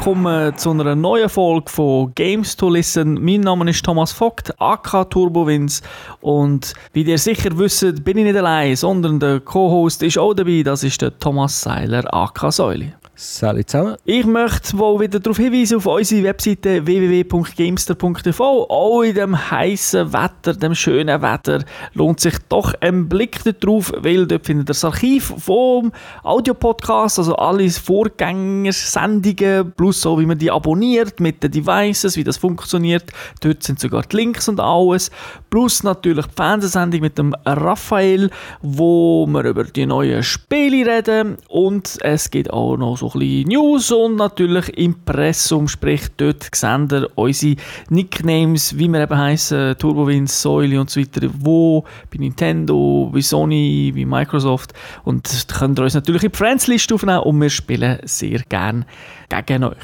willkommen zu einer neuen Folge von Games to Listen. Mein Name ist Thomas Vogt, AK Turbowins und wie ihr sicher wisst, bin ich nicht allein, sondern der Co-Host ist auch dabei, das ist der Thomas Seiler, AK Säuli. Salut zusammen. Ich möchte wohl wieder darauf hinweisen, auf unsere Webseite www.gamester.tv. Auch in dem heißen Wetter, dem schönen Wetter, lohnt sich doch ein Blick darauf, weil dort findet ihr das Archiv vom Audiopodcast, also alle Vorgängersendungen, plus so, wie man die abonniert mit den Devices, wie das funktioniert. Dort sind sogar die Links und alles. Plus natürlich die Fernsehsendung mit dem Raphael, wo wir über die neuen Spiele reden. Und es gibt auch noch so ein bisschen News und natürlich Impressum, sprich dort sehen unsere Nicknames, wie wir eben heißen, Turbowins, Säule und so weiter, wo bei Nintendo, bei Sony, bei Microsoft. Und könnt ihr uns natürlich in die Friends-Liste aufnehmen und wir spielen sehr gerne gegen euch.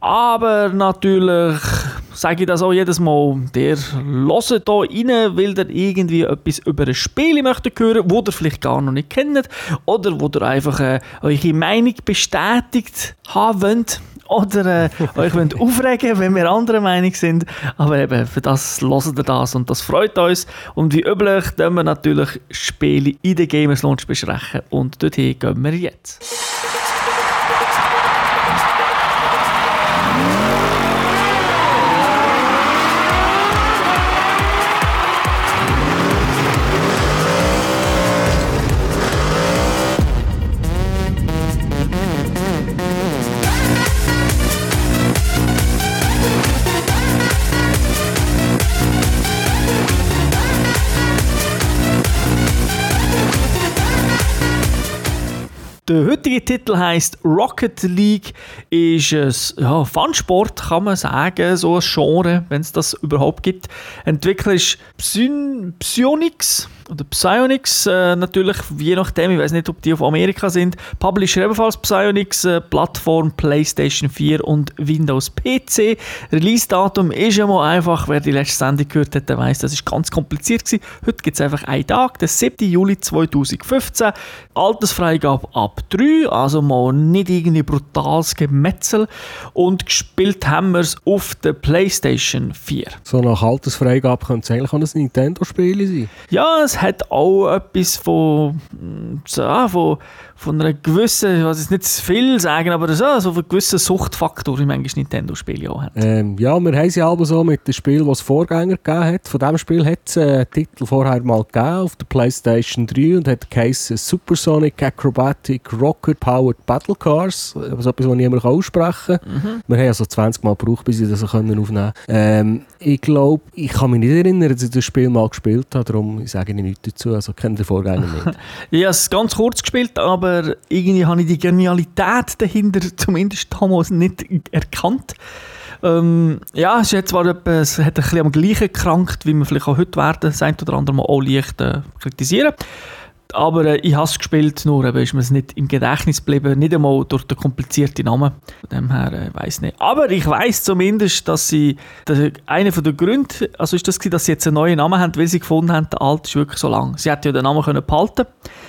Aber natürlich sage ich das auch jedes Mal, der hört hier rein, weil ihr irgendwie etwas über ein Spiel möchte hören, wo ihr vielleicht gar noch nicht kennt oder wo ihr einfach äh, eure Meinung bestätigt haben wollt oder äh, euch wollt aufregen wenn wir anderer Meinung sind. Aber eben, für das hört ihr das und das freut uns. Und wie üblich, können wir natürlich Spiele in der Gamers Launch besprechen und dorthin gehen wir jetzt. Der heutige Titel heißt Rocket League, ist ein ja, Funsport, kann man sagen, so ein Genre, wenn es das überhaupt gibt. Entwickler ist Psy Psyonix oder Psyonix, äh, natürlich, je nachdem, ich weiß nicht, ob die auf Amerika sind. Publisher ebenfalls Psyonix, äh, Plattform PlayStation 4 und Windows PC. Release-Datum ist ja mal einfach, wer die letzte Sendung gehört hat, der weiß, das ist ganz kompliziert gewesen. Heute gibt es einfach einen Tag, der 7. Juli 2015. Altersfreigabe ab 3, also mal nicht irgendwie brutales Gemetzel. Und gespielt haben wir es auf der PlayStation 4. So nach Altersfreigabe könnte es eigentlich auch ein Nintendo-Spiel sein. Ja, es hat auch etwas von, ja, von, von einer gewissen, ich weiß jetzt nicht zu viel sagen, aber so, so von gewissen Suchtfaktor, wie manchmal Nintendo-Spiele auch haben. Ähm, ja, wir haben sie aber so mit dem Spiel, das es Vorgänger gegeben hat. Von diesem Spiel hat es einen Titel vorher mal gegeben auf der PlayStation 3 und hat geheißen Supersonic Acrobatic Rocket Powered Battle Cars. Also etwas, was niemand aussprechen kann. Mhm. Wir haben also 20 Mal gebraucht, bis ich das aufnehmen konnte. Ähm, ich glaube, ich kann mich nicht erinnern, dass ich das Spiel mal gespielt habe, darum sage ich nichts dazu. Also kenne den Vorgänger nicht. ich habe es ganz kurz gespielt, aber irgendwie habe ich die Genialität dahinter zumindest damals nicht erkannt. Ähm, ja, es hat zwar etwa, es hat ein bisschen am gleichen gekrankt, wie wir vielleicht auch heute werden, das ein oder andere Mal auch leicht äh, kritisieren. Aber äh, ich habe es gespielt, nur eben ist mir es nicht im Gedächtnis geblieben, nicht einmal durch den komplizierten Namen. Von dem her äh, weiß nicht. Aber ich weiß zumindest, dass sie der, einer der Gründe, also ist das, dass sie jetzt einen neuen Namen haben, weil sie gefunden haben, der alte ist wirklich so lang. Sie hätten ja den Namen können behalten,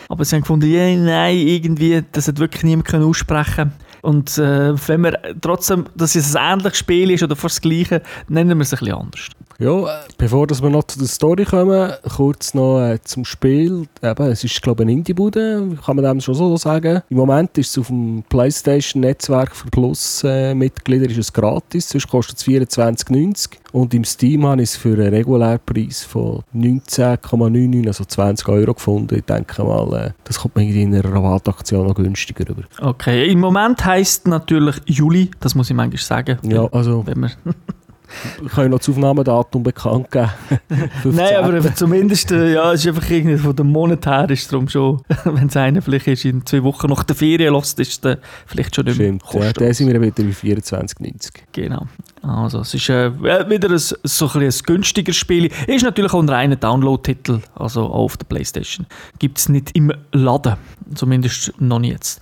aber sie haben gefunden, yeah, nein, irgendwie, das hat wirklich niemand können aussprechen. Und äh, wenn wir trotzdem, dass es ein ähnliches Spiel ist oder fast das gleiche, nennen wir es ein bisschen anders. Ja, bevor dass wir noch zu der Story kommen, kurz noch äh, zum Spiel. Eben, es ist, glaube ich, eine Indie-Bude, kann man dem schon so sagen. Im Moment ist es auf dem PlayStation-Netzwerk für Plus-Mitglieder äh, gratis, sonst kostet es 24,90. Und im Steam habe ich es für einen Regulärpreis von 19,99, also 20 Euro gefunden. Ich denke mal, äh, das kommt mir in einer Rabattaktion noch günstiger rüber. Okay, im Moment heisst natürlich Juli, das muss ich manchmal sagen. Ja, also... Wenn wir ich kann noch das Aufnahmedatum bekannt geben. Nein, aber zumindest, äh, ja, es ist einfach irgendwie von dem Monat her ist darum schon, wenn es einer vielleicht ist, in zwei Wochen nach der Ferien lässt, ist es vielleicht schon nicht mehr Stimmt, ja, dann sind wir wieder bei 24,90. Genau. Also, es ist äh, wieder ein, so ein, ein günstiger Spiel. Ist natürlich auch ein reiner Download-Titel, also auch auf der Playstation. Gibt es nicht im Laden, zumindest noch nicht jetzt.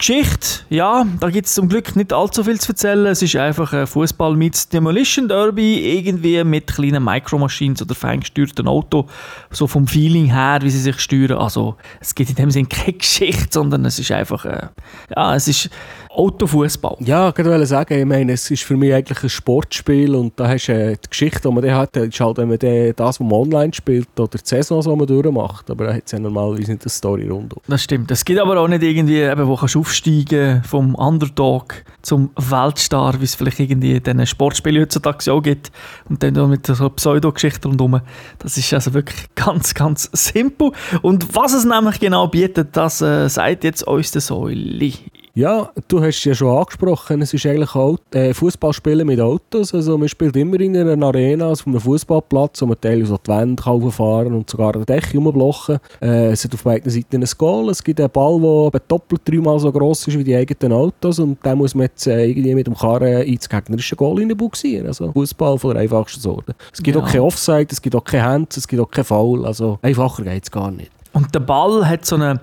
Geschichte, ja, da gibt es zum Glück nicht allzu viel zu erzählen. Es ist einfach ein Fußball mit Demolition Derby, irgendwie mit kleinen Micro-Machines oder ferngesteuerten Auto, so vom Feeling her, wie sie sich steuern. Also, es gibt in dem Sinne keine Geschichte, sondern es ist einfach, äh, ja, es ist Autofußball. Ja, ich wollte sagen, ich meine, es ist für mich eigentlich ein Sportspiel und da hast du äh, die Geschichte, die man dann hat, ist halt, wenn man das, was man online spielt oder die Saison, die man durchmacht, aber da hat es ja normalerweise nicht eine Story rundum. Das stimmt. Es gibt aber auch nicht irgendwie, eben, wo kannst du aufsteigen vom Underdog zum Weltstar, wie es vielleicht irgendwie in diesen Sportspielen heutzutage auch gibt und dann mit so Pseudo-Geschichten rundherum. Das ist also wirklich ganz, ganz simpel. Und was es nämlich genau bietet, das äh, sagt jetzt uns der Säuli. Ja, du hast es ja schon angesprochen, es ist eigentlich äh, Fußballspielen mit Autos. Also man spielt immer in einer Arena, also auf einem Fußballplatz, wo man teilweise die Wände fahren und sogar die Decke rumblocken. Äh, es hat auf beiden Seiten ein Goal. Es gibt einen Ball, der doppelt dreimal so gross ist wie die eigenen Autos und den muss man jetzt äh, irgendwie mit dem Karren ins gegnerische Goal hineinbuxieren. Also Fußball von der einfachsten Sorte. Es gibt ja. auch kein Offside, es gibt auch kein Hands, es gibt auch kein Foul. Also einfacher geht es gar nicht. Und der Ball hat so eine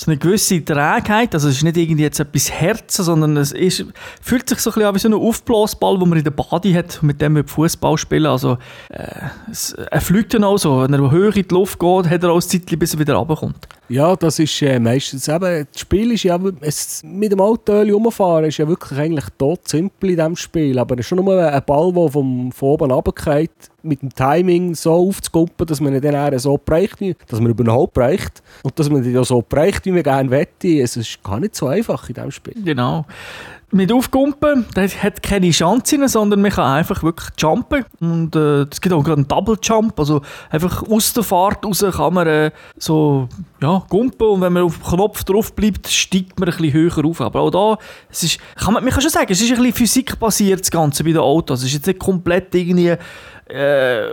so eine gewisse Trägheit. Also es ist nicht irgendwie jetzt etwas Herzen, sondern es ist, fühlt sich so ein an wie so ein Aufblasball, den man in der Body hat, mit dem wir Fußball spielen. Also äh, es, er fliegt dann auch so. Wenn er höher in die Luft geht, hat er auch ein Zeitchen, bis er wieder runterkommt. Ja, das ist äh, meistens eben, das Spiel ist ja, es, mit dem Auto rumfahren ist ja wirklich eigentlich tot simpel in diesem Spiel, aber es ist schon nur ein Ball, der vom, von oben runtergeht, mit dem Timing so aufzukuppen, dass man ihn dann so bereicht, dass man überhaupt bereicht und dass man ihn so bereicht, wie man gerne wette. Es ist gar nicht so einfach in diesem Spiel. Genau mit Aufkumpen, das hat keine Chancen, sondern man kann einfach wirklich jumpen. Und äh, es gibt auch gerade einen Double Jump, also einfach aus der Fahrt raus kann man äh, so ja, gumpen und wenn man auf den Knopf drauf bleibt, steigt man ein bisschen höher auf. Aber auch da, es ist, kann man, man kann schon sagen, es ist ein bisschen physikbasiert, das Ganze bei den Autos. Es ist jetzt nicht komplett irgendwie äh,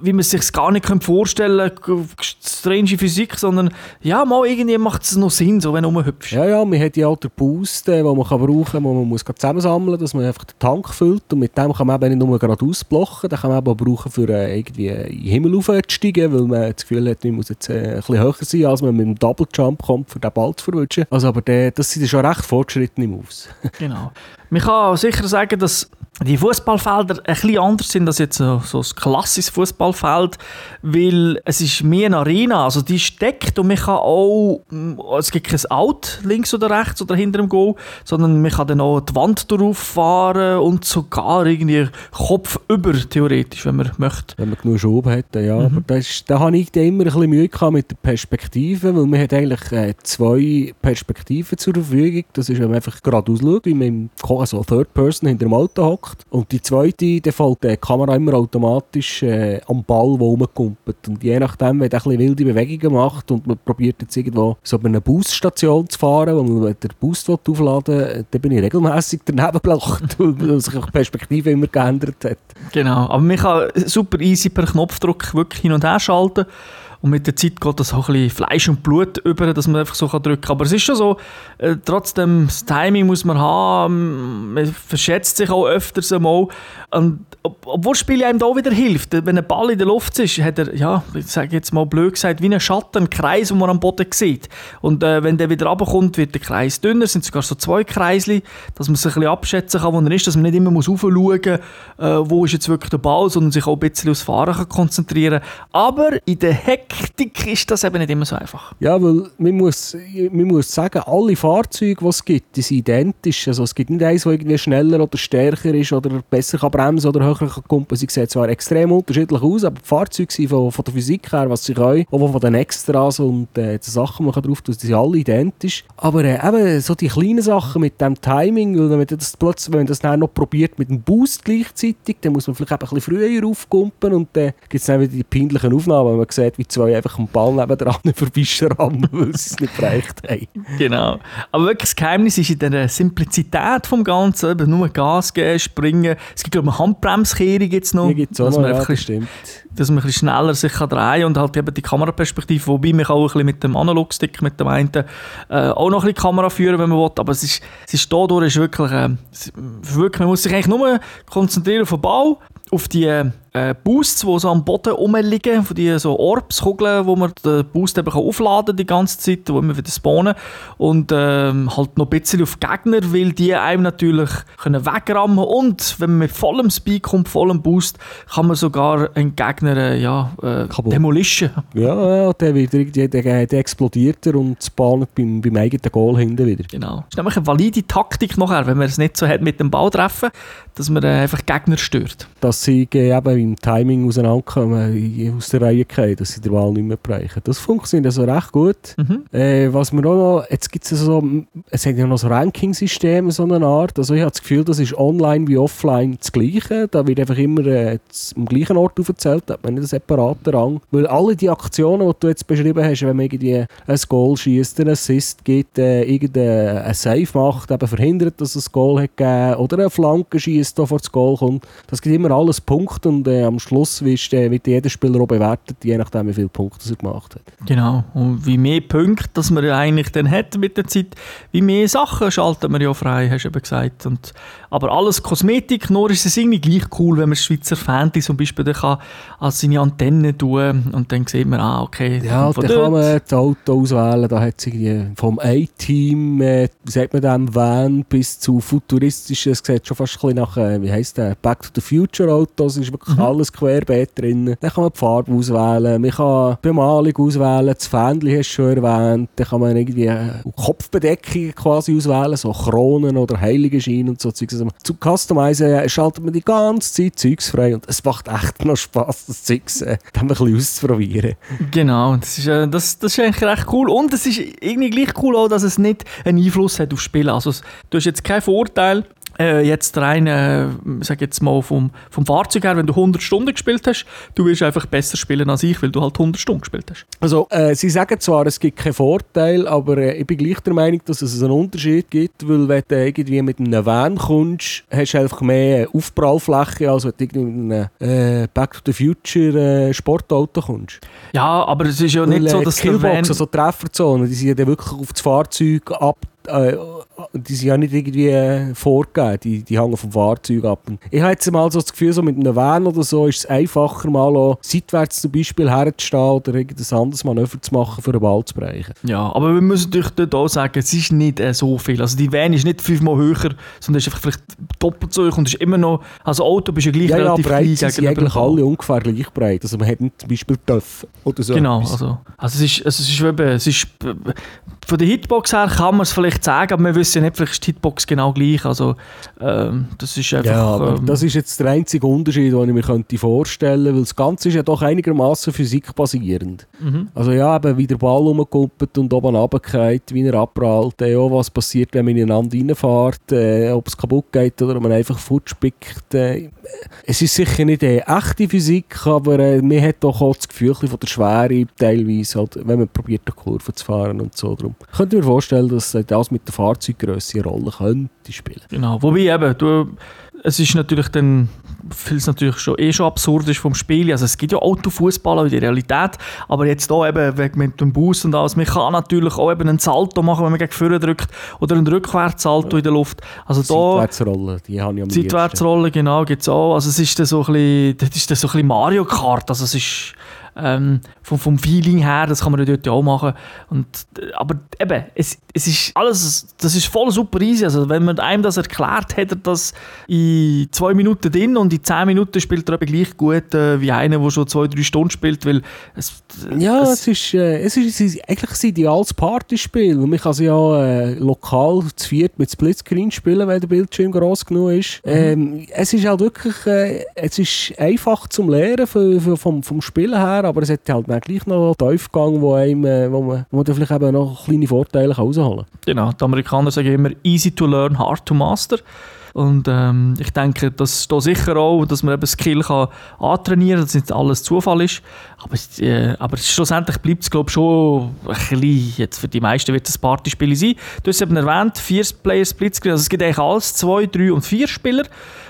wie man es sich gar nicht vorstellen kann, strange Physik, sondern ja, mal irgendwie macht es noch Sinn, so wenn du rumhüpfst. Ja, ja, man hat ja auch den Boost, den man kann brauchen kann, den man muss zusammensammeln dass man einfach den Tank füllt und mit dem kann man eben nicht nur gerade ausblocken, den kann man eben auch brauchen, für äh, irgendwie in den Himmel aufzusteigen, weil man das Gefühl hat, man muss jetzt äh, ein bisschen höher sein, als man mit dem Double Jump kommt, für den Ball zu verwischen. Also aber der, das sind schon recht fortgeschrittene Moves. genau. Man kann sicher sagen, dass die Fußballfelder ein bisschen anders sind als jetzt so, so ein klassisches Fußballfeld, weil es ist mehr eine Arena, also die steckt und man kann auch, mm, es gibt kein Out links oder rechts oder hinter dem Goal, sondern man kann dann auch die Wand drauf fahren und sogar irgendwie Kopf über theoretisch, wenn man möchte. Wenn man genug Schub hat, ja. Mhm. Aber das, da habe ich immer ein bisschen Mühe gehabt mit der Perspektive, weil man hat eigentlich äh, zwei Perspektiven zur Verfügung. Das ist, wenn man einfach geradeaus schaut, wie man im, also Third Person hinter dem Auto hockt. Und die zweite, da fällt die Kamera immer automatisch äh, am Ball, der rumkumpelt. Und je nachdem, wenn er ein wilde Bewegungen macht und man probiert jetzt irgendwo so bei einer Busstation zu fahren, wo man den Boost aufladen will, dann bin ich regelmässig daneben gelacht, weil sich die Perspektive immer geändert hat. Genau, aber man kann super easy per Knopfdruck wirklich hin und her schalten. Und mit der Zeit geht das auch ein bisschen Fleisch und Blut über, dass man einfach so drücken kann. Aber es ist schon so, äh, trotzdem, das Timing muss man haben, man verschätzt sich auch öfters einmal. Und ob, obwohl das Spiel einem da wieder hilft, wenn ein Ball in der Luft ist, hat er, ja, ich sage jetzt mal blöd gesagt, wie ein Schatten, einen Kreis, den man am Boden sieht. Und äh, wenn der wieder runterkommt, wird der Kreis dünner, es sind sogar so zwei Kreisli, dass man sich ein bisschen abschätzen kann, wo er ist, dass man nicht immer muss raufschauen muss, äh, wo ist jetzt wirklich der Ball, sondern sich auch ein bisschen aufs Fahren kann konzentrieren Aber in der Hektik ist das eben nicht immer so einfach. Ja, weil man muss, man muss sagen, alle Fahrzeuge, die es gibt, die sind identisch. Also es gibt nicht eins, das irgendwie schneller oder stärker ist oder besser kann bremsen oder höher kann kumpen. Sie sehen zwar extrem unterschiedlich aus, aber die Fahrzeuge sind von, von der Physik her, was sie können, auch von den Extras und äh, die Sachen, die man drauf tun, die sind alle identisch. Aber äh, eben so die kleinen Sachen mit dem Timing, wenn man das plötzlich, wenn man das dann noch probiert mit dem Boost gleichzeitig, dann muss man vielleicht eben ein bisschen früher aufkumpen und dann gibt es dann wieder die peinlichen Aufnahmen, wenn man sieht, wie zwei einfach am Ball nebenan vorbeischrammen, weil sie es nicht bereicht haben. Genau. Aber wirklich das Geheimnis ist in der Simplizität des Ganzen, eben nur Gas geben, springen. Es gibt glaube ich eine Handbremskehrung jetzt noch. Die gibt es auch noch, ja, das stimmt. Dass man ein bisschen schneller sich kann drehen und halt eben die Kameraperspektive, wobei man auch ein bisschen mit dem Analogstick, mit dem einen, äh, auch noch ein bisschen Kamera führen, wenn man will. Aber es ist, es ist dadurch ist wirklich, äh, wirklich, man muss sich eigentlich nur konzentrieren auf den Bau, auf die, äh, Boosts, die so am Boden rumliegen, von diesen so Orbs-Kugeln, wo man den Boost eben kann aufladen kann die ganze Zeit, wo immer wieder spawnen und ähm, halt noch ein bisschen auf Gegner, weil die einem natürlich können wegrammen und wenn man mit vollem Speed kommt, vollem Boost, kann man sogar einen Gegner äh, ja, äh, demolischen. Ja, ja, der, wird, der, der, der explodiert er und spawnt beim, beim eigenen Goal hinten wieder. Genau. Das ist nämlich eine valide Taktik nachher, wenn man es nicht so hat mit dem Ball treffen, dass man äh, einfach Gegner stört. Dass sie äh, eben im Timing auseinanderkommen, aus der Reihe fallen, dass sie den Ball nicht mehr bereichen. Das funktioniert also recht gut. Mhm. Äh, was wir auch noch, jetzt gibt es so, es hat ja noch so Ranking-System, so eine Art. Also ich habe das Gefühl, das ist online wie offline das Gleiche. Da wird einfach immer äh, am gleichen Ort aufgezählt, da hat man nicht einen separaten Rang. Weil alle die Aktionen, die du jetzt beschrieben hast, wenn man irgendwie ein Goal schießt, einen Assist gibt, äh, irgendeinen Save macht, eben verhindert, dass es ein Goal hat gegeben, oder eine Flanke schießt, die vor das Goal kommt. Das gibt immer alles Punkte und äh, am Schluss wird, äh, wird jeder Spieler auch bewertet, je nachdem, wie viele Punkte er gemacht hat. Genau. Und wie mehr Punkte, dass man eigentlich dann hat mit der Zeit, wie mehr Sachen schaltet man ja frei, hast du eben gesagt. Und, aber alles Kosmetik, nur ist es irgendwie gleich cool, wenn man Schweizer Fanti zum Beispiel dann kann als seine Antenne tun und dann sieht man, ah, okay. Ja, dann kann man das Auto auswählen, da hat es vom A-Team, äh, wie sagt man dem, Van bis zu futuristischen, es sieht schon fast ein bisschen nach, äh, wie heisst der, Back to the Future Autos, ist wirklich mhm. alles querbeet drin. Dann kann man die Farbe auswählen, man kann die Bemalung auswählen, das Fähnchen hast du schon erwähnt, dann kann man irgendwie äh, Kopfbedeckungen quasi auswählen, so Kronen oder Heiligenschein und so Zeugs. Also zu Customizen schaltet man die ganze Zeit Zeugs frei und es macht echt noch Spaß, das Zeugs äh, dann ein bisschen auszuprobieren. Genau, das ist, äh, das, das ist eigentlich recht cool und es ist irgendwie gleich cool auch, dass es nicht einen Einfluss hat aufs Spiel. Also du hast jetzt keinen Vorteil, äh, jetzt rein, äh, sag jetzt mal vom, vom Fahrzeug her, wenn du 100 Stunden gespielt hast, du wirst einfach besser spielen als ich, weil du halt 100 Stunden gespielt hast. Also, äh, sie sagen zwar, es gibt keinen Vorteil, aber äh, ich bin gleich der Meinung, dass es einen Unterschied gibt, weil wenn du irgendwie mit einem Van kommst, hast du einfach mehr Aufprallfläche, als wenn du irgendwie mit einem äh, Back to the Future äh, Sportauto kommst. Ja, aber es ist ja weil, nicht so, dass die Killboxen, also Trefferzonen, die sind ja wirklich auf das Fahrzeug ab äh, die sind ja nicht irgendwie äh, vorgegeben, die, die hängen vom Fahrzeug ab. Und ich habe jetzt mal so das Gefühl, so mit einem Van oder so ist es einfacher, mal auch seitwärts zum Beispiel herzustehen oder irgendein anderes Manöver zu machen, für einen Ball zu brechen. Ja, aber wir müssen natürlich dort auch sagen, es ist nicht äh, so viel. Also die Van ist nicht fünfmal höher, sondern ist einfach vielleicht doppelt so hoch und ist immer noch, also Auto bist du ja gleich ja, relativ ja, breit sind sie eigentlich alle ungefähr gleich breit. Also man hat nicht zum Beispiel Töpfe oder so. Genau, also, also es ist, also es ist eben, es ist, von der Hitbox her kann man es vielleicht sagen, aber wir wissen ja die Hitbox genau gleich. Also, ähm, das ist einfach... Ja, aber ähm, das ist jetzt der einzige Unterschied, den ich mir könnte vorstellen könnte, weil das Ganze ist ja doch einigermaßen physikbasierend. Mhm. Also ja, eben wie der Ball rumkuppelt und oben runtergeht, wie er abprallt, äh, auch was passiert, wenn man ineinander reinfährt, äh, ob es kaputt geht oder man einfach futschpickt. Äh, es ist sicher nicht eine echte Physik, aber äh, man hat doch auch das Gefühl von der Schwere teilweise, halt, wenn man probiert, eine Kurve zu fahren und so. Darum ich könnte mir vorstellen, dass das mit der Fahrzeuggröße eine Rolle könnte spielen. Genau, wobei eben, du, es ist natürlich dann, weil es natürlich schon, eh schon absurd ist vom Spiel, also es gibt ja Autofußball in der Realität, aber jetzt hier eben mit dem Bus und alles, man kann natürlich auch eben einen Salto machen, wenn man gegen vorne drückt oder einen Rückwärtssalto ja. in der Luft. Also Seitwärtsrolle, die habe ich am Seitwärtsrolle, genau, gibt es auch. Also es ist dann so ein bisschen, das ist dann so ein bisschen Mario Kart, also es ist ähm, vom, vom Feeling her, das kann man dort ja auch machen. Und, aber eben, es, es ist alles, das ist voll super easy. Also wenn man einem das erklärt, hat er das in zwei Minuten drin und in zehn Minuten spielt er eben gleich gut äh, wie einer, der schon zwei, drei Stunden spielt, weil es, ja, es, es ist, äh, es ist, es ist eigentlich ein ideales Partyspiel. Man kann es ja äh, lokal zu viert mit Splitscreen spielen, wenn der Bildschirm groß genug ist. Mhm. Ähm, es ist halt wirklich, äh, es ist einfach zum Lernen für, für, vom, vom Spielen her, aber es hat halt dann gleich noch Tiefgang, wo, einem, äh, wo, man, wo man vielleicht eben noch kleine Vorteile rausholen kann. Genau, die Amerikaner sagen immer easy to learn, hard to master. Und ähm, ich denke, dass da sicher auch, dass man eben Skill kann antrainieren kann, dass nicht alles Zufall ist. Aber, äh, aber schlussendlich bleibt es, glaube schon ein bisschen, jetzt für die meisten wird es ein Partyspiel sein. Du hast eben erwähnt, vier Player Splitscreen, also es gibt eigentlich alles, zwei, drei und vier Spieler.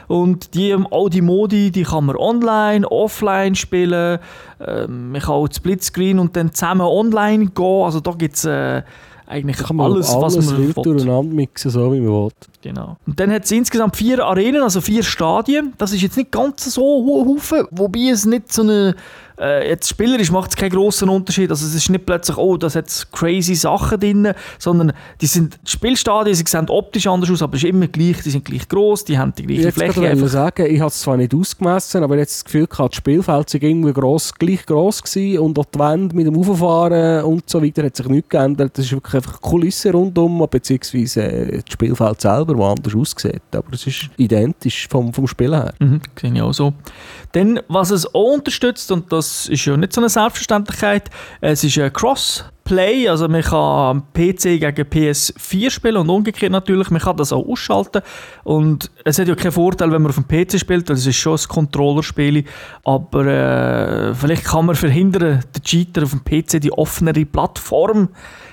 Und die, all die Modi, die kann man online, offline spielen. Ähm, man kann auch Splitscreen und dann zusammen online gehen. Also da gibt es... Äh, eigentlich kann man alles, alles, was man will. durcheinander mixen, so wie man will. Genau. Und dann hat es insgesamt vier Arenen, also vier Stadien. Das ist jetzt nicht ganz so hoher Haufen, wobei es nicht so eine. Äh, jetzt spielerisch macht es keinen grossen Unterschied. Also es ist nicht plötzlich, oh, da hat crazy Sachen drin, sondern die sind die Spielstadien, sie sehen optisch anders aus, aber es ist immer gleich, die sind gleich gross, die haben die Ich gleiche jetzt Fläche. gerade Einfach. sagen, ich habe es zwar nicht ausgemessen, aber jetzt das Gefühl gehabt, das Spielfeld sei irgendwie gross, gleich gross gewesen und auch die Wände mit dem Auffahren und so weiter hat sich nichts geändert. Das ist wirklich einfach Kulisse rundum, beziehungsweise äh, das Spielfeld selber, das anders aussieht. Aber es ist identisch vom, vom Spiel her. Mhm, sehe ich auch so. Dann, was es auch unterstützt, und das ist ja nicht so eine Selbstverständlichkeit, es ist ein Crossplay, also man kann PC gegen PS4 spielen und umgekehrt natürlich, man kann das auch ausschalten und es hat ja keinen Vorteil, wenn man auf dem PC spielt, weil es ist schon ein Controllerspiel, aber äh, vielleicht kann man verhindern, den Cheater auf dem PC die offenere Plattform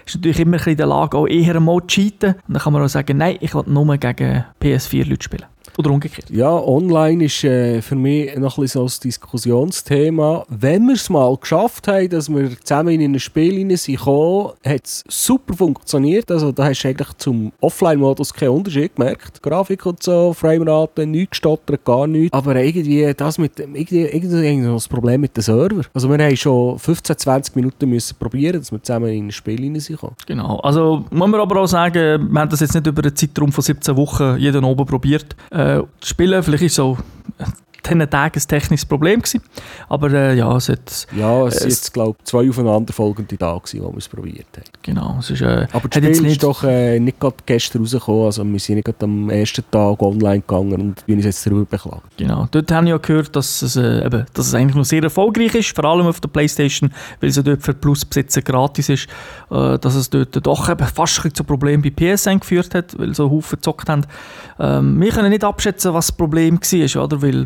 ist natürlich immer in der Lage, auch eher mal zu cheaten. Und dann kann man auch sagen, nein, ich will nur gegen PS4-Leute spielen. Oder umgekehrt. Ja, online ist äh, für mich noch ein bisschen so ein Diskussionsthema. Wenn wir es mal geschafft haben, dass wir zusammen in ein Spiel hinein sind gekommen, hat es super funktioniert. Also da hast du eigentlich zum Offline-Modus keinen Unterschied gemerkt. Grafik und so, Framerate, nichts gestottert, gar nichts. Aber irgendwie das mit irgendwie, irgendwie noch das Problem mit dem Server. Also wir haben schon 15, 20 Minuten müssen probieren, dass wir zusammen in ein Spiel hinein sind gekommen. Genau. Also muss man aber auch sagen, wir haben das jetzt nicht über einen Zeitraum von 17 Wochen jeden oben probiert. Äh, das Spielen, vielleicht ist so diesen Tagen ein technisches Problem gewesen. Aber äh, ja, es hat, Ja, es Äh, jetzt, glaube ich, zwei aufeinanderfolgende Tage, gewesen, wo wir es probiert haben. genau, es ist, äh, Aber das hat jetzt Spiel nicht- ist doch äh, nicht gerade gestern rausgekommen. Also wir sind nicht gerade am ersten Tag online gegangen und wir uns jetzt darüber beklagen. Genau, dort habe ich ja gehört, dass es, äh, eben, dass es eigentlich noch sehr erfolgreich ist, vor allem auf der Playstation, weil es ja dort für Plusbesitzer gratis ist, äh, dass es dort doch eben fast zu Problemen bei PSN geführt hat, weil so Haufen gezockt haben. Ähm, wir können nicht abschätzen, was das Problem war, oder? weil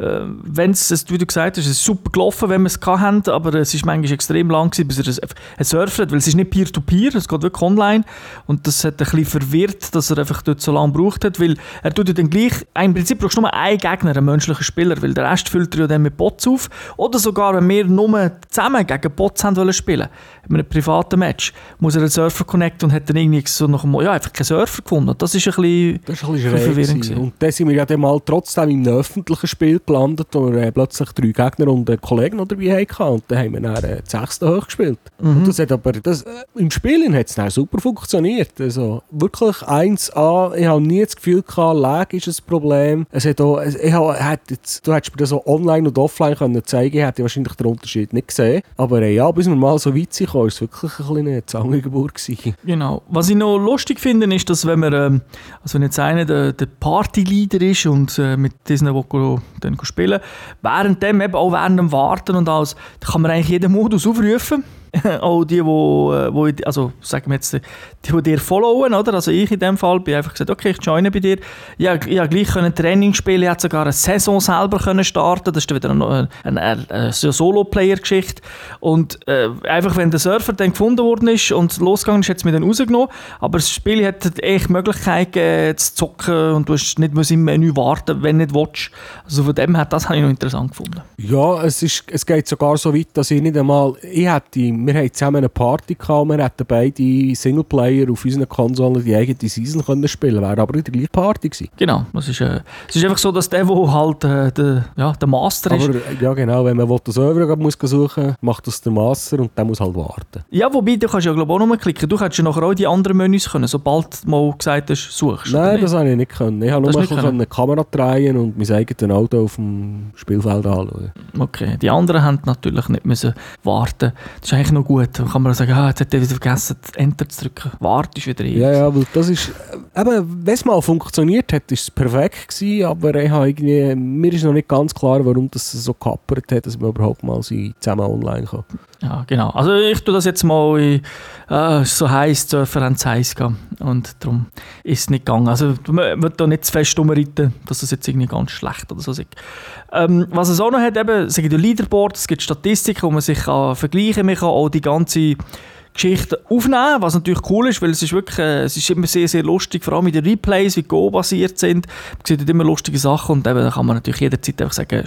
wenn es, wie du gesagt hast, es ist super gelaufen, wenn wir es hatten, aber es ist manchmal extrem lang gewesen, bis er es es surft, weil es ist nicht Peer-to-Peer, es geht wirklich online und das hat ein bisschen verwirrt, dass er einfach dort so lange gebraucht hat, weil er tut ja dann gleich, im Prinzip brauchst du nur einen Gegner, einen menschlichen Spieler, weil der Rest füllt er ja dann mit Bots auf oder sogar, wenn wir nur zusammen gegen Bots haben wollen spielen, in einem privaten Match, muss er einen Surfer connecten und hat dann irgendwie so nach dem, ja, einfach keinen Surfer gefunden. Das ist ein bisschen, Das war ein bisschen Ein bisschen verwirrend. Und dann sind wir ja dann mal trotzdem in einem öffentlichen Spiel gelandet, wo wir äh, plötzlich drei Gegner und einen Kollegen noch dabei hatten. Und dann haben wir dann äh, das sechste hoch gespielt. Mhm. Und das hat aber, das, äh, im Spielen hat es dann super funktioniert. Also wirklich 1A, ich habe nie das Gefühl gehabt, Lag ist ein Problem. Es hat auch, ich habe, jetzt, du hättest mir das so online und offline können zeigen ich hätte wahrscheinlich den Unterschied nicht gesehen. Aber äh, ja, bis wir mal so weit sind, war es wirklich ein bisschen eine Zangengeburt gewesen. Genau. Was ich noch lustig finde, ist, dass wenn man, ähm, also wenn jetzt einer der, der Partyleader ist und äh, mit diesen, die dann spielen, während dem eben auch während dem Warten und alles, da kann man eigentlich jeden Modus aufrufen. auch die, wo, äh, wo ich, also sagen wir jetzt, die, die dir followen, oder? Also ich in dem Fall bin einfach gesagt, okay, ich joine bei dir. Ja, habe gleich können Training spielen, ich hätte sogar eine Saison selber können starten. Das ist wieder eine, eine, eine, Solo-Player-Geschichte. Und äh, einfach, wenn der Surfer dann gefunden worden ist und losgegangen ist, hat es mich dann rausgenommen. Aber das Spiel hat echt die Möglichkeit gegeben, zu zocken und du musst nicht mehr im Menü warten, wenn du nicht willst. Also von dem her, das habe ich noch interessant gefunden. Ja, es, ist, es geht sogar so weit, dass ich nicht einmal. Ich hätte, wir haben zusammen eine Party gehabt, wir hätten beide Singleplayer auf unseren Konsolen die eigene Season können spielen wäre aber in der gleichen Party gewesen. Genau, es ist, äh, es ist einfach so, dass der, der halt äh, der, ja, der Master ist, Aber äh, ja, genau, wenn man will, den Server muss suchen macht das der Master und der muss halt warten. Ja, wobei, du kannst ja glaube ich auch noch klicken. Du hättest ja nachher auch die anderen Menüs können, sobald du mal gesagt hast, suchst. Nein, das habe ich nicht können. Ich habe nur Das mal eine Kamera drehen und mein eigenes Auto auf dem Spielfeld anschauen. Okay, die anderen haben natürlich nicht müssen warten. Das ist eigentlich noch gut. Dann kann man sagen, ah, jetzt hat er wieder vergessen, Enter zu drücken. Wartest wieder ewig. Ja, ja, weil das ist, eben, wenn es mal funktioniert hat, ist es perfekt gewesen, aber ich habe irgendwie, mir ist noch nicht ganz klar, warum das so kappert hat, dass man überhaupt mal zusammen online kann. Ja, genau. Also ich tue das jetzt mal in, äh, so heiß, die Surfer es heiß gehen. Und darum ist es nicht gegangen. Also man wird da nicht zu fest umreiten, dass das jetzt irgendwie ganz schlecht oder so ist. Ähm, was es auch noch hat, eben, es gibt Leaderboards, es gibt Statistiken, wo man sich kann vergleichen kann. Man kann auch die ganze Geschichte aufnehmen, was natürlich cool ist, weil es ist wirklich, äh, es ist immer sehr, sehr lustig, vor allem mit den Replays, wie Go basiert sind. Man sieht immer lustige Sachen und eben, da kann man natürlich jederzeit einfach sagen,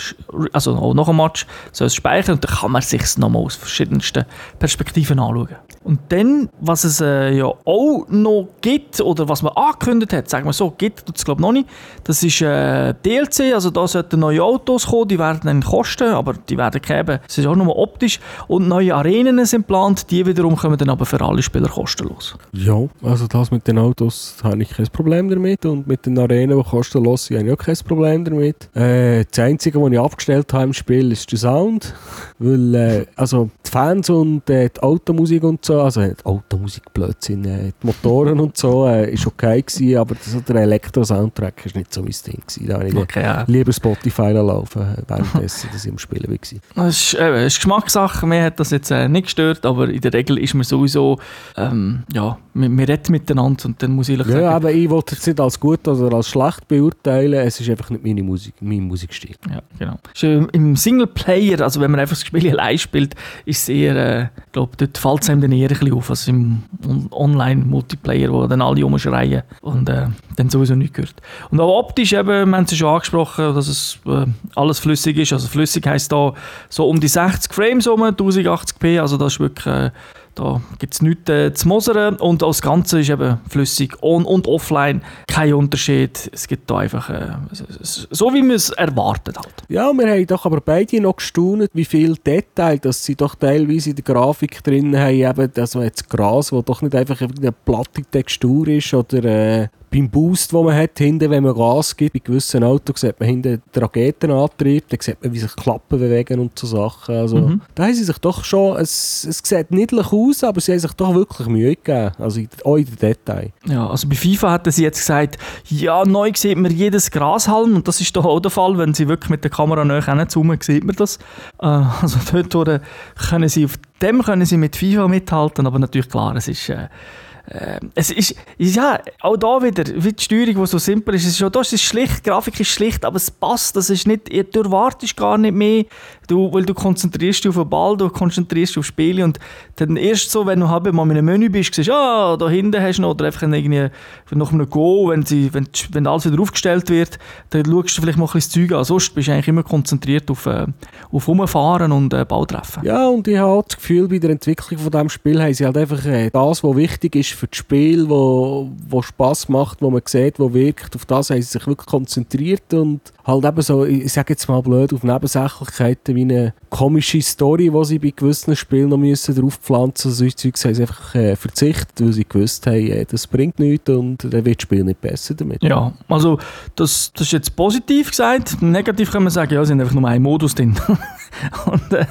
also auch nach einem Match soll es speichern und dann kann man sich es nochmal aus verschiedensten Perspektiven anschauen. Und dann, was es äh, ja auch noch gibt, oder was man angekündigt hat, sagen wir so, gibt es glaube noch nicht, das ist äh, DLC, also da sollten neue Autos kommen, die werden dann kosten, aber die werden geben, es ist auch nur optisch. Und neue Arenen sind geplant, die wiederum kommen dann aber für alle Spieler kostenlos. Ja, also das mit den Autos habe ich kein Problem damit und mit den Arenen, die kostenlos sind, habe ich auch kein Problem damit. Äh, das Einzige, was ich abgestellt habe im Spiel, ist der Sound, weil äh, also die Fans und äh, die Automusik und so, also die Automusik, Blödsinn, äh, die Motoren und so, äh, ist okay gewesen, aber das, der Elektro-Soundtrack ist nicht so mein Ding gewesen. Da habe ich Okay, ja. lieber Spotify laufen, währenddessen, dass ich im Spielen war. Das ist, äh, ist Geschmackssache, mir hat das jetzt äh, nicht gestört, aber in der Regel ist man sowieso, ähm, ja, wir, wir reden miteinander und dann muss ich Ja, sagen, aber ich wollte es nicht als gut oder als schlecht beurteilen, es ist einfach nicht meine Musik, mein Musikstil. Ja, genau. Ist, äh, Im Singleplayer, also wenn man einfach das Spiel allein spielt, ist es eher, äh, ich glaube, dort fällt es einem dann eher ein bisschen auf, als im On- Online-Multiplayer, wo dann alle rumschreien und äh, dann sowieso nichts gehört. Und auch optisch eben, wir haben es ja schon angesprochen, dass es äh, alles flüssig ist. Also flüssig heisst da so um die 60 Frames rum, 1080p, also das ist wirklich... Äh, da gibt es nichts äh, zu mosern und das Ganze ist eben flüssig on- und offline. Kein Unterschied. Es gibt da einfach äh, so, wie man es erwartet hat. Ja, wir haben doch aber beide noch gestaunt, wie viel Detail, dass sie doch teilweise in der Grafik drin haben, eben, also jetzt Gras, wo doch nicht einfach eine platte Textur ist oder äh, beim Boost, den man hat, hinten, wenn man Gas gibt, bei gewissen Autos sieht man hinten den Raketenantrieb, dann sieht man, wie sich Klappen bewegen und so Sachen. Also, Mhm. da haben sie sich doch schon, es, es sieht niedlich aus, aber sie haben sich doch wirklich Mühe gegeben, also auch in den Detail. Ja, also bei FIFA hatten sie jetzt gesagt, ja, neu sieht man jedes Grashalm und das ist doch auch der Fall, wenn sie wirklich mit der Kamera näher hinzoomen, sieht man das. Äh, also dort können sie auf dem können sie mit FIFA mithalten, aber natürlich klar, es ist äh, äh, es ist, ja, auch da wieder, wie die Steuerung, die so simpel ist, es ist auch da ist es schlicht, die Grafik ist schlicht, aber es passt, das ist nicht, du erwartest gar nicht mehr, du, weil du konzentrierst dich auf den Ball, du konzentrierst dich auf Spiele und dann erst so, wenn du halb mal in einem Menü bist, siehst ah, da hinten hast du noch, oder einfach irgendwie nach einem Go, wenn, sie, wenn, wenn alles wieder aufgestellt wird, dann schaust du vielleicht mal ein bisschen das Zeug an, sonst bist du eigentlich immer konzentriert auf, äh, auf Rumfahren und äh, Ball. Ja, und ich habe das Gefühl, bei der Entwicklung von diesem Spiel haben sie halt einfach äh, das, was wichtig ist für das Spiel, wo, wo Spass macht, wo man sieht, wo wirkt, auf das haben sie sich wirklich konzentriert und halt eben so, ich sage jetzt mal blöd, auf Nebensächlichkeiten wie eine komische Story, die sie bei gewissen Spielen noch müssen draufpflanzen müssen. Solche Zeugs haben sie einfach äh, verzichtet, weil sie gewusst haben, äh, das bringt nichts und dann wird das Spiel nicht besser damit. Ja, also das, das ist jetzt positiv gesagt. Negativ kann man sagen, ja, es sind einfach nur ein Modus drin. Und äh,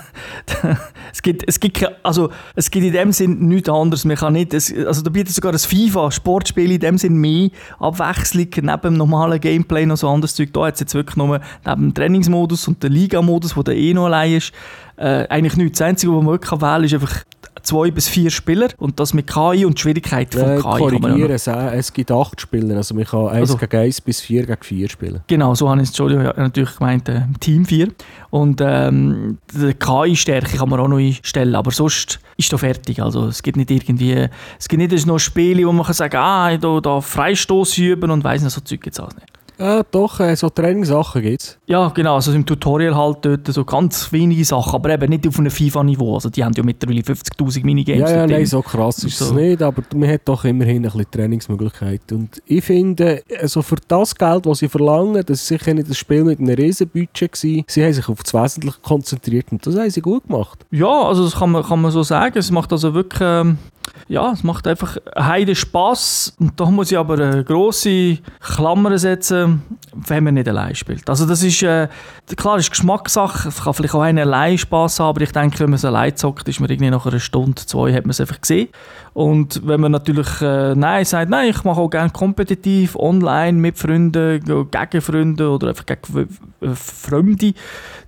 es gibt, es gibt, also es gibt in dem Sinn nichts anderes. Man kann nicht, es, also da bietet sogar das FIFA Sportspiel in dem Sinn mehr Abwechslung neben dem normalen Gameplay noch so anderes Zeug. Da hat es jetzt wirklich nur neben dem Trainingsmodus und dem Liga-Modus, der eh noch allein ist, äh, eigentlich nichts. Das Einzige, was man wirklich wählen kann, ist einfach zwei bis vier Spieler und das mit KI und die Schwierigkeit von Äh, KI korrigieren, es, es gibt acht Spieler, also man kann 1 Also- gegen 1 bis 4 gegen 4 spielen. Genau, so habe ich es ja, natürlich gemeint, äh, Team 4. Und ähm, die KI-Stärke kann man auch noch einstellen, aber sonst ist da fertig. Also es gibt nicht irgendwie, es gibt nicht noch Spiele, wo man kann sagen, ah, da, da Freistoß üben und weiss nicht, so Zeug gibt es alles nicht. Ja, doch, äh, so Trainingssachen gibt es. Ja, genau, also im Tutorial halt dort so ganz wenige Sachen, aber eben nicht auf einem FIFA-Niveau. Also die haben ja mittlerweile 50'000 Minigames. Ja, ja, nein, so krass ist So. es nicht, aber man hat doch immerhin ein bisschen Trainingsmöglichkeiten. Und ich finde, also für das Geld, das sie verlangen, das ist sicher nicht das Spiel mit einem riesen Budget gewesen. Sie haben sich auf das Wesentliche konzentriert und das haben sie gut gemacht. Ja, also das kann man, kann man so sagen. Es macht also wirklich, ähm, ja, es macht einfach heide Spass. Und da muss ich aber eine grosse Klammer setzen, wenn man nicht allein spielt. Also das ist, äh, klar, ist Geschmackssache. Es kann vielleicht auch einer allein Spass haben, aber ich denke, wenn man es allein zockt, ist man irgendwie nach einer Stunde, zwei, hat man es einfach gesehen. Und wenn man natürlich äh, nein sagt, nein, ich mache auch gerne kompetitiv, online, mit Freunden, gegen Freunde oder einfach gegen äh, Fremde,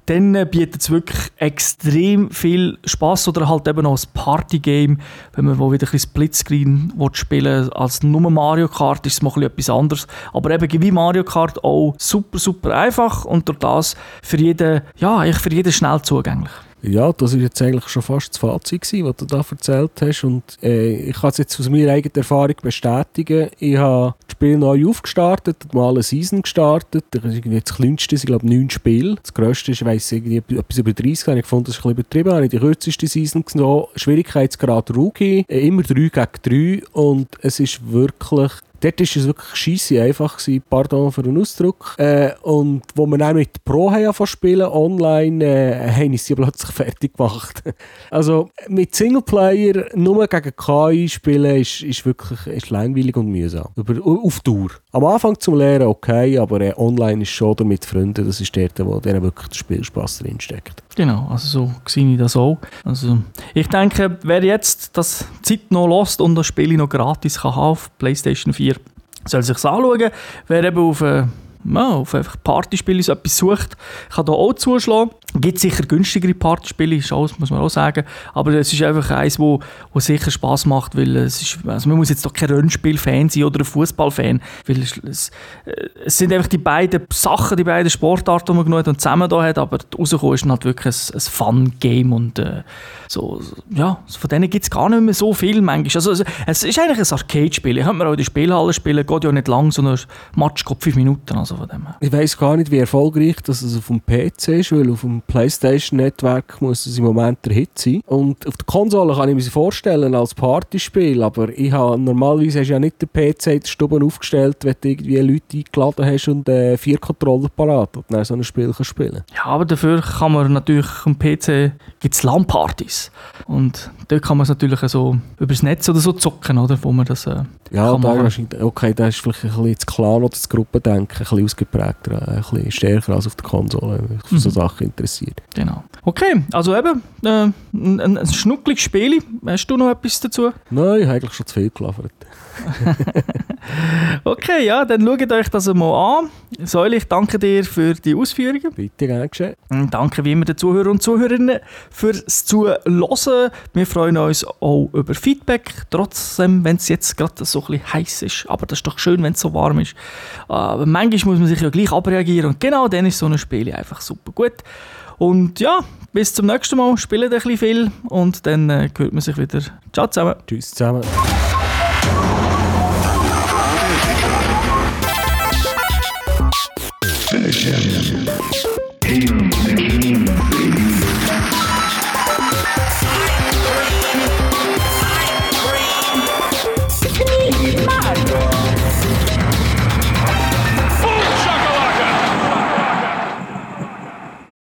dann äh, bietet es wirklich extrem viel Spaß oder halt eben auch ein Partygame, wenn man wo wieder ein bisschen Splitscreen spielen als nur Mario Kart, ist es mal ein bisschen etwas anderes. Aber eben wie Mario Kart auch super, super einfach und durch das für jeden, ja, eigentlich für jeden schnell zugänglich. Ja, das ist jetzt eigentlich schon fast das Fazit gewesen, was du da erzählt hast. Und äh, ich kann es jetzt aus meiner eigenen Erfahrung bestätigen. Ich habe das Spiel neu aufgestartet, mal eine Season gestartet. Das ist irgendwie das kleinste, ich glaube neun Spiele. Das grösste ist, ich weiss, irgendwie etwas über 30. Habe ich gefunden, das ist ein bisschen übertrieben. Habe ich die kürzeste Season genommen. Schwierigkeitsgrad Rookie, äh, immer 3 gegen 3 und es ist wirklich dort war es wirklich scheisse einfach, gewesen, pardon für den Ausdruck. Äh, und wo wir dann mit Pro haben spielen, online, äh, haben sie plötzlich fertig gemacht. also mit Singleplayer nur gegen KI spielen ist, ist wirklich ist langweilig und mühsam. Über, auf Tour. Am Anfang zum Lehren okay, aber äh, online ist schon oder mit Freunden, das ist dort, wo denen wirklich der Spielspaß drinsteckt. Genau, also so sehe ich das auch. Also, ich denke, wer jetzt das Zeit noch lässt und das Spiel noch gratis kann auf PlayStation 4, soll sich anschauen. Wer eben auf, äh, ja, auf Partyspiele so etwas sucht, kann da auch zuschlagen. Gibt sicher günstigere Partyspiele, alles, muss man auch sagen. Aber es ist einfach eins, wo, wo sicher Spaß macht, weil es ist, also man muss jetzt doch kein Rennspiel-Fan sein oder ein Fußball-Fan, weil es, es, äh, es, sind einfach die beiden Sachen, die beiden Sportarten, die man genug und zusammen da hat, aber rausgekommen ist halt wirklich ein, ein Fun-Game und äh, so, ja, von denen gibt es gar nicht mehr so viel manchmal. Also, also es ist eigentlich ein Arcade-Spiel. Könnte mir auch in der Spielhalle spielen, geht ja nicht lang, so ein Match geht fünf Minuten, also von dem. Ich weiß gar nicht, wie erfolgreich das auf dem PC ist, weil auf dem PlayStation-Netzwerk muss es im Moment der Hit sein. Und auf der Konsole kann ich mir vorstellen als Partyspiel, aber ich habe, normalerweise hast du ja nicht den PC in der Stube aufgestellt, wenn du irgendwie Leute eingeladen hast und äh, vier Controller parat und dann so ein Spiel kann spielen Ja, aber dafür kann man natürlich am PC gibt es LAN-Partys. Und dort kann man es natürlich so über das Netz oder so zocken, oder? Wo man das äh, Ja, da wahrscheinlich, okay, da ist vielleicht ein bisschen das Clan oder das Gruppendenken ein bisschen ausgeprägter, ein bisschen stärker als auf der Konsole, für mhm. so Sachen interessiert. Genau. Okay, also eben, äh, ein, ein schnuckliges Spiel. Hast du noch etwas dazu? Nein, ich habe eigentlich schon zu viel gelabert. okay, ja, dann schaut euch das mal an. Säule, ich danke dir für die Ausführungen. Bitte, gerne geschehen. Danke wie immer den Zuhörern und Zuhörerinnen fürs Zuhören. Wir freuen uns auch über Feedback, trotzdem, wenn es jetzt gerade so ein bisschen heiß ist. Aber das ist doch schön, wenn es so warm ist. Aber manchmal muss man sich ja gleich abreagieren und genau dann ist so ein Spiel einfach super gut. Und ja, bis zum nächsten Mal. Spielt ein bisschen viel und dann äh, hört man sich wieder. Ciao zusammen. Tschüss zusammen.